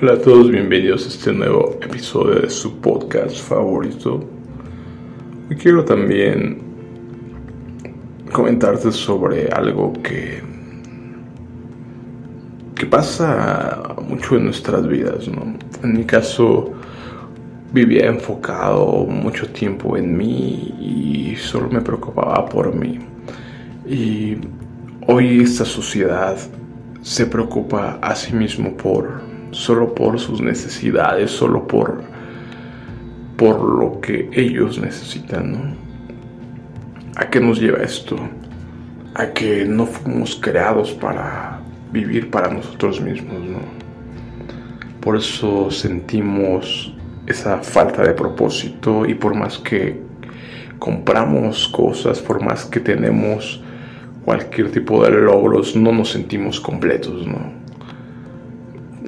Hola a todos, bienvenidos a este nuevo episodio de su podcast favorito. Y quiero también comentarte sobre algo que, que pasa mucho en nuestras vidas. ¿no? En mi caso, vivía enfocado mucho tiempo en mí y solo me preocupaba por mí. Y hoy esta sociedad se preocupa a sí mismo por solo por sus necesidades, solo por, por lo que ellos necesitan, ¿no? ¿A qué nos lleva esto? A que no fuimos creados para vivir para nosotros mismos, ¿no? Por eso sentimos esa falta de propósito y por más que compramos cosas, por más que tenemos cualquier tipo de logros, no nos sentimos completos, ¿no?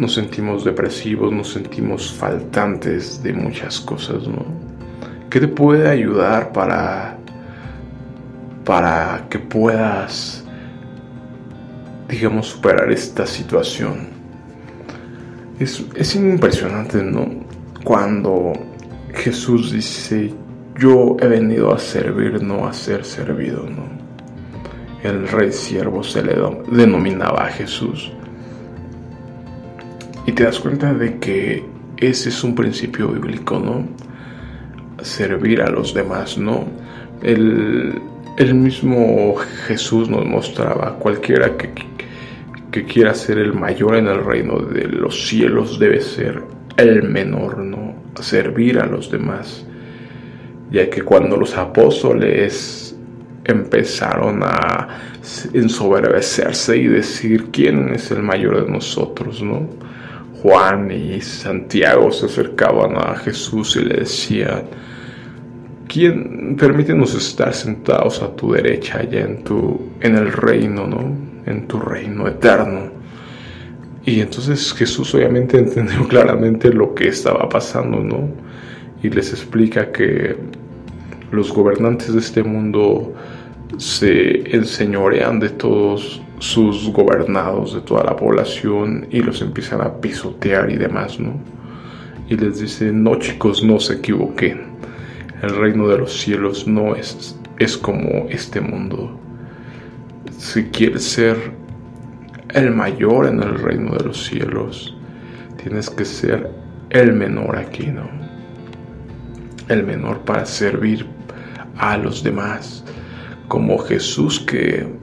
Nos sentimos depresivos, nos sentimos faltantes de muchas cosas, ¿no? ¿Qué te puede ayudar para, para que puedas, digamos, superar esta situación? Es, es impresionante, ¿no? Cuando Jesús dice, yo he venido a servir, no a ser servido, ¿no? El rey siervo se le denominaba a Jesús. Y te das cuenta de que ese es un principio bíblico, ¿no? Servir a los demás, ¿no? El, mismo Jesús nos mostraba, cualquiera que, que quiera ser el mayor en el reino de los cielos debe ser el menor, ¿no? Servir a los demás. Ya que cuando los apóstoles empezaron a ensoberbecerse y decir quién es el mayor de nosotros, ¿no? Juan y Santiago se acercaban a Jesús y le decían, ¿quién permítenos estar sentados a tu derecha allá en tu en el reino, ¿no? En tu reino eterno. Y entonces Jesús obviamente entendió claramente lo que estaba pasando, ¿no? Y les explica que los gobernantes de este mundo se enseñorean de todos sus gobernados de toda la población y los empiezan a pisotear y demás, ¿no? Y les dice, no chicos, no se equivoquen. El reino de los cielos no es, es como este mundo. Si quieres ser el mayor en el reino de los cielos, tienes que ser el menor aquí, ¿no? El menor para servir a los demás, como Jesús que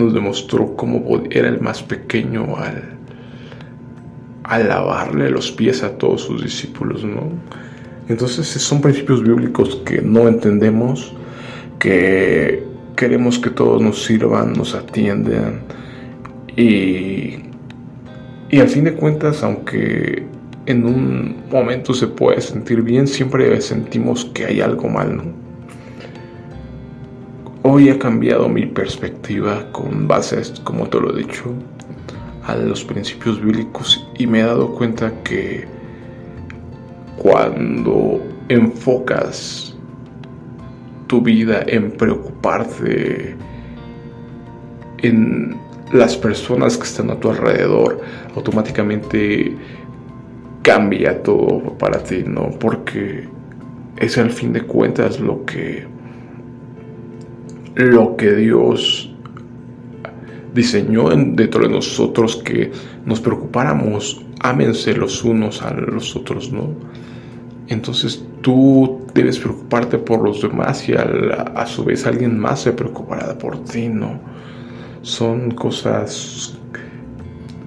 nos demostró cómo era el más pequeño al, al lavarle los pies a todos sus discípulos, ¿no? Entonces son principios bíblicos que no entendemos, que queremos que todos nos sirvan, nos atiendan y, y al fin de cuentas, aunque en un momento se puede sentir bien, siempre sentimos que hay algo mal, ¿no? Hoy ha cambiado mi perspectiva con base, como te lo he dicho, a los principios bíblicos y me he dado cuenta que cuando enfocas tu vida en preocuparte en las personas que están a tu alrededor, automáticamente cambia todo para ti, ¿no? Porque es al fin de cuentas lo que lo que Dios diseñó dentro de nosotros que nos preocupáramos, ámense los unos a los otros, ¿no? Entonces tú debes preocuparte por los demás y a, su vez alguien más se preocupará por ti, ¿no? Son cosas...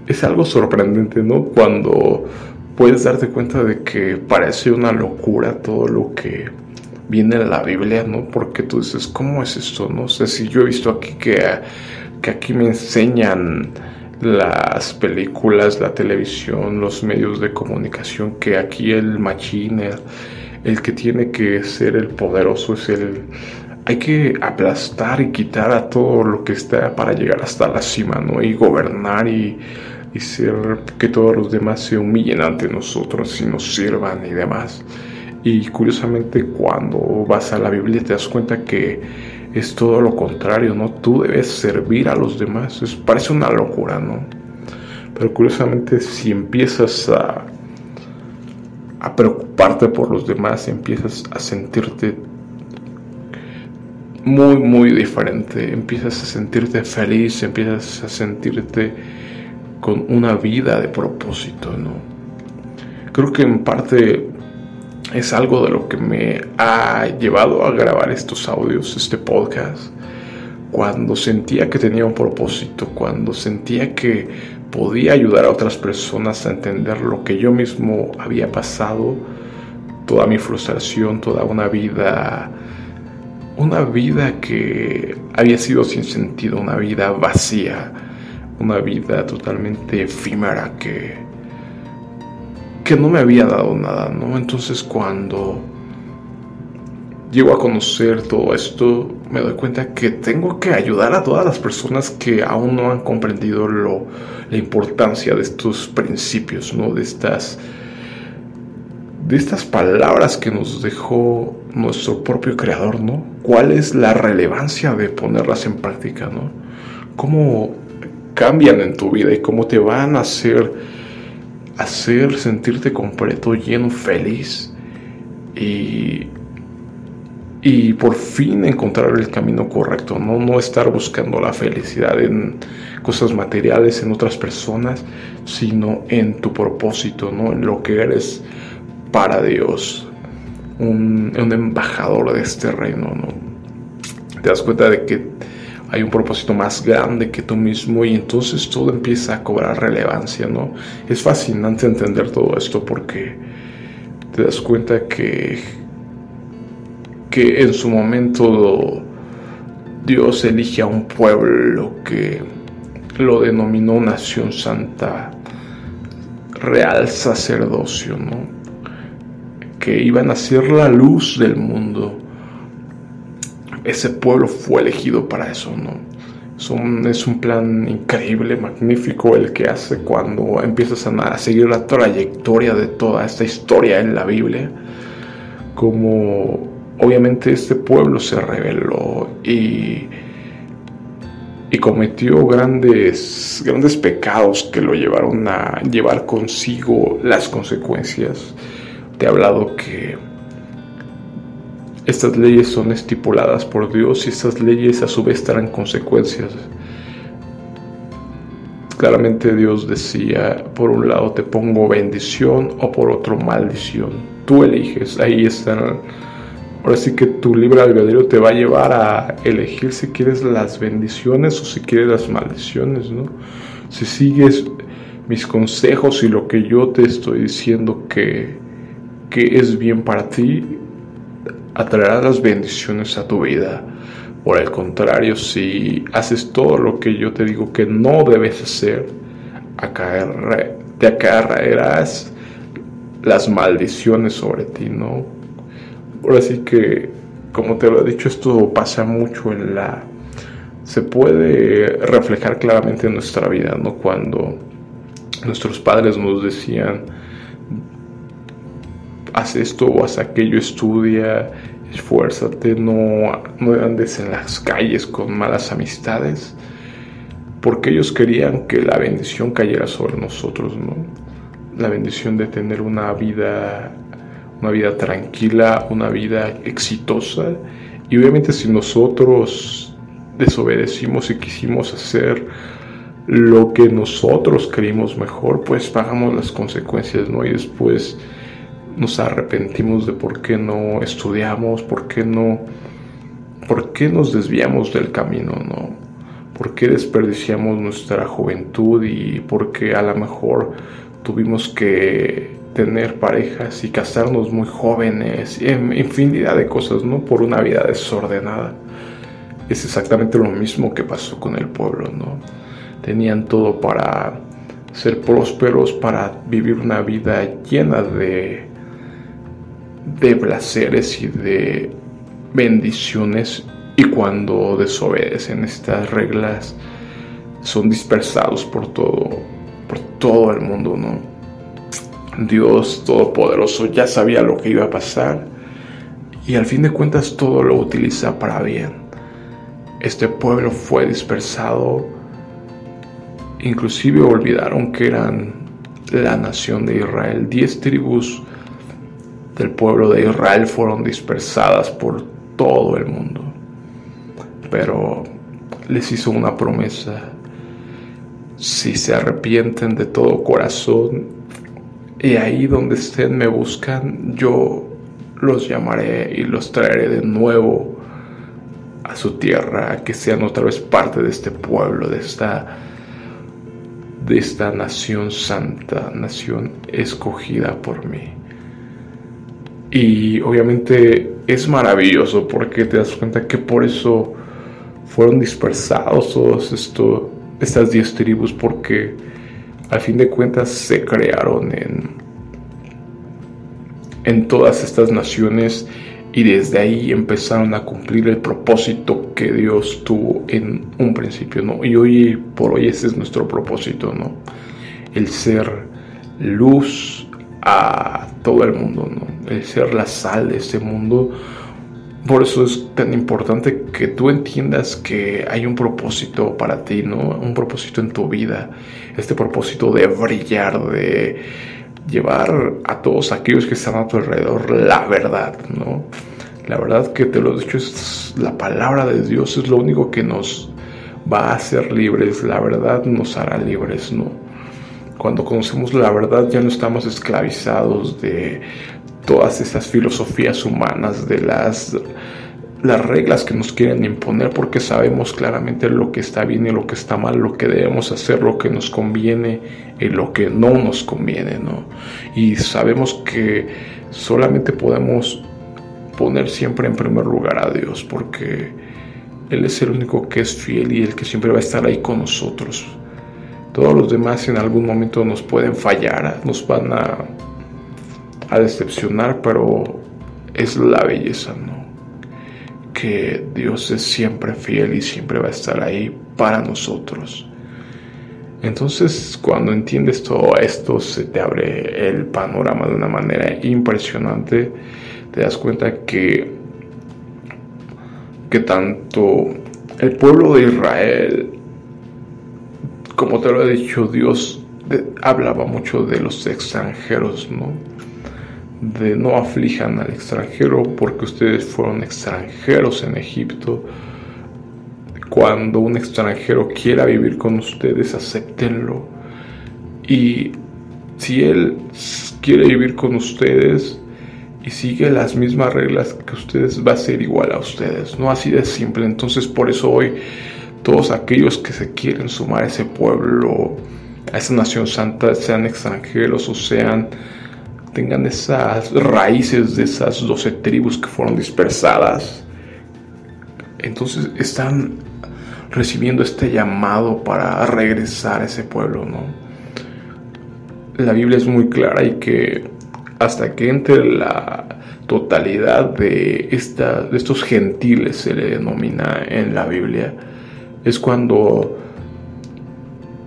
Es algo sorprendente, ¿no? Cuando puedes darte cuenta de que parece una locura todo lo que viene la Biblia, ¿no? Porque tú dices, ¿cómo es esto? No sé si yo he visto aquí que, que aquí me enseñan las películas, la televisión, los medios de comunicación, que aquí el machine, el, que tiene que ser el poderoso es el... Hay que aplastar y quitar a todo lo que está para llegar hasta la cima, ¿no? Y gobernar y, y ser que todos los demás se humillen ante nosotros y nos sirvan y demás. Y curiosamente cuando vas a la Biblia te das cuenta que es todo lo contrario, ¿no? Tú debes servir a los demás. Es, parece una locura, ¿no? Pero curiosamente si empiezas a, a preocuparte por los demás, empiezas a sentirte muy, muy diferente. Empiezas a sentirte feliz, empiezas a sentirte con una vida de propósito, ¿no? Creo que en parte es algo de lo que me ha llevado a grabar estos audios, este podcast, cuando sentía que tenía un propósito, cuando sentía que podía ayudar a otras personas a entender lo que yo mismo había pasado, toda mi frustración, toda una vida una vida que había sido sin sentido, una vida vacía, una vida totalmente efímera que, que no me había dado nada, ¿no? Entonces cuando llego a conocer todo esto, me doy cuenta que tengo que ayudar a todas las personas que aún no han comprendido lo, la importancia de estos principios, ¿no? De estas de estas palabras que nos dejó nuestro propio creador, ¿no? ¿Cuál es la relevancia de ponerlas en práctica, ¿no? ¿Cómo cambian en tu vida y cómo te van a hacer hacer sentirte completo, lleno, feliz y y por fin encontrar el camino correcto, ¿no? no estar buscando la felicidad en cosas materiales, en otras personas, sino en tu propósito, ¿no? en lo que eres para Dios, un, embajador de este reino, ¿no? Te das cuenta de que hay un propósito más grande que tú mismo y entonces todo empieza a cobrar relevancia, ¿no? Es fascinante entender todo esto porque te das cuenta que, que en su momento Dios elige a un pueblo que lo denominó nación santa, real sacerdocio, ¿no? que iban a ser la luz del mundo. Ese pueblo fue elegido para eso, ¿no? Es un, plan increíble, magnífico el que hace cuando empiezas a, seguir la trayectoria de toda esta historia en la Biblia. Como obviamente este pueblo se rebeló y, y cometió grandes, grandes pecados que lo llevaron a llevar consigo las consecuencias te he hablado que estas leyes son estipuladas por Dios y estas leyes a su vez traen consecuencias. Claramente Dios decía, por un lado te pongo bendición o por otro maldición. Tú eliges, ahí están. Ahora sí que tu libre albedrío te va a llevar a elegir si quieres las bendiciones o si quieres las maldiciones, ¿no? Si sigues mis consejos y lo que yo te estoy diciendo que que es bien para ti, atraerá las bendiciones a tu vida. Por el contrario, si haces todo lo que yo te digo que no debes hacer, te acarrearás las maldiciones sobre ti, ¿no? Ahora sí que, como te lo he dicho, esto pasa mucho en la... Se puede reflejar claramente en nuestra vida, ¿no? Cuando nuestros padres nos decían, haz esto o haz aquello, estudia, esfuérzate, no, no andes en las calles con malas amistades, porque ellos querían que la bendición cayera sobre nosotros, ¿no? La bendición de tener una vida, una vida tranquila, una vida exitosa, y obviamente si nosotros desobedecimos y quisimos hacer lo que nosotros creímos mejor, pues pagamos las consecuencias, ¿no? Y después nos arrepentimos de por qué no estudiamos, por qué no, por qué nos desviamos del camino, ¿no? ¿Por qué desperdiciamos nuestra juventud y por qué a lo mejor tuvimos que tener parejas y casarnos muy jóvenes y infinidad de cosas, ¿no? Por una vida desordenada. Es exactamente lo mismo que pasó con el pueblo, ¿no? Tenían todo para ser prósperos, para vivir una vida llena de de placeres y de bendiciones y cuando desobedecen estas reglas son dispersados por todo por todo el mundo, ¿no? Dios todopoderoso ya sabía lo que iba a pasar y al fin de cuentas todo lo utiliza para bien. Este pueblo fue dispersado inclusive olvidaron que eran la nación de Israel. Diez tribus del pueblo de Israel fueron dispersadas por todo el mundo. Pero les hizo una promesa. Si se arrepienten de todo corazón y ahí donde estén me buscan, yo los llamaré y los traeré de nuevo a su tierra, que sean otra vez parte de este pueblo, de esta de esta nación santa, nación escogida por mí. Y obviamente es maravilloso porque te das cuenta que por eso fueron dispersados esto, estas diez tribus, porque al fin de cuentas se crearon en, en todas estas naciones y desde ahí empezaron a cumplir el propósito que Dios tuvo en un principio, ¿no? Y hoy por hoy ese es nuestro propósito, ¿no? El ser luz a todo el mundo, ¿no? Ser la sal de este mundo. Por eso es tan importante que tú entiendas que hay un propósito para ti, ¿no? Un propósito en tu vida. Este propósito de brillar, de llevar a todos aquellos que están a tu alrededor la verdad, ¿no? La verdad que te lo he dicho, es la palabra de Dios es lo único que nos va a hacer libres, la verdad nos hará libres, ¿no? Cuando conocemos la verdad ya no estamos esclavizados de todas esas filosofías humanas, de las las reglas que nos quieren imponer porque sabemos claramente lo que está bien y lo que está mal, lo que debemos hacer, lo que nos conviene y lo que no nos conviene, ¿no? Y sabemos que solamente podemos poner siempre en primer lugar a Dios porque Él es el único que es fiel y el que siempre va a estar ahí con nosotros. Todos los demás en algún momento nos pueden fallar, nos van a, a decepcionar, pero es la belleza, ¿no? que Dios es siempre fiel y siempre va a estar ahí para nosotros. Entonces, cuando entiendes todo esto, se te abre el panorama de una manera impresionante. Te das cuenta que, que tanto el pueblo de Israel, como te lo he dicho, Dios hablaba mucho de los extranjeros, ¿no? De no aflijan al extranjero porque ustedes fueron extranjeros en Egipto. Cuando un extranjero quiera vivir con ustedes, acéptenlo. Y si él quiere vivir con ustedes y sigue las mismas reglas que ustedes, va a ser igual a ustedes. No así de simple. Entonces por eso hoy todos aquellos que se quieren sumar a ese pueblo, a esa nación santa, sean extranjeros o sean tengan esas raíces de esas doce tribus que fueron dispersadas. Entonces están recibiendo este llamado para regresar a ese pueblo, ¿no? La Biblia es muy clara y que hasta que entre la totalidad de, esta, de estos gentiles, se le denomina en la Biblia, es cuando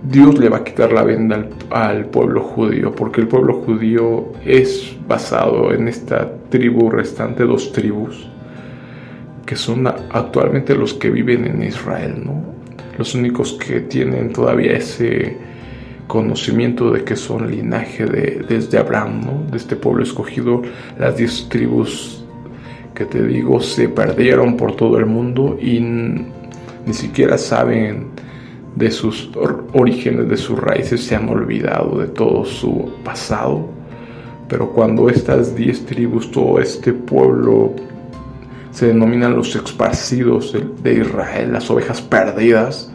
Dios le va a quitar la venda al, pueblo judío, porque el pueblo judío es basado en esta tribu restante, dos tribus, que son actualmente los que viven en Israel, ¿no? Los únicos que tienen todavía ese conocimiento de que son linaje de, desde Abraham, ¿no? De este pueblo escogido, las diez tribus que te digo se perdieron por todo el mundo y ni siquiera saben de sus orígenes, de sus raíces, se han olvidado de todo su pasado. Pero cuando estas diez tribus, todo este pueblo, se denominan los esparcidos de Israel, las ovejas perdidas,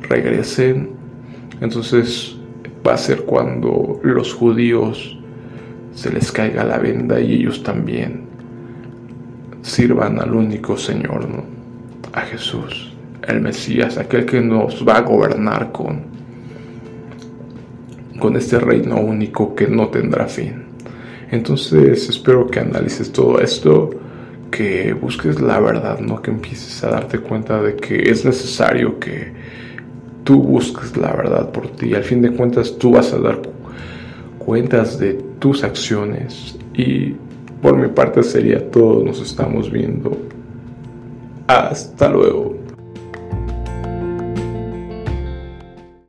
regresen, entonces va a ser cuando los judíos se les caiga la venda y ellos también sirvan al único Señor, a Jesús el Mesías, aquel que nos va a gobernar con, con este reino único que no tendrá fin. Entonces espero que analices todo esto, que busques la verdad, ¿no? que empieces a darte cuenta de que es necesario que tú busques la verdad por ti. Al fin de cuentas tú vas a dar cuentas de tus acciones y por mi parte sería todo. Nos estamos viendo. Hasta luego.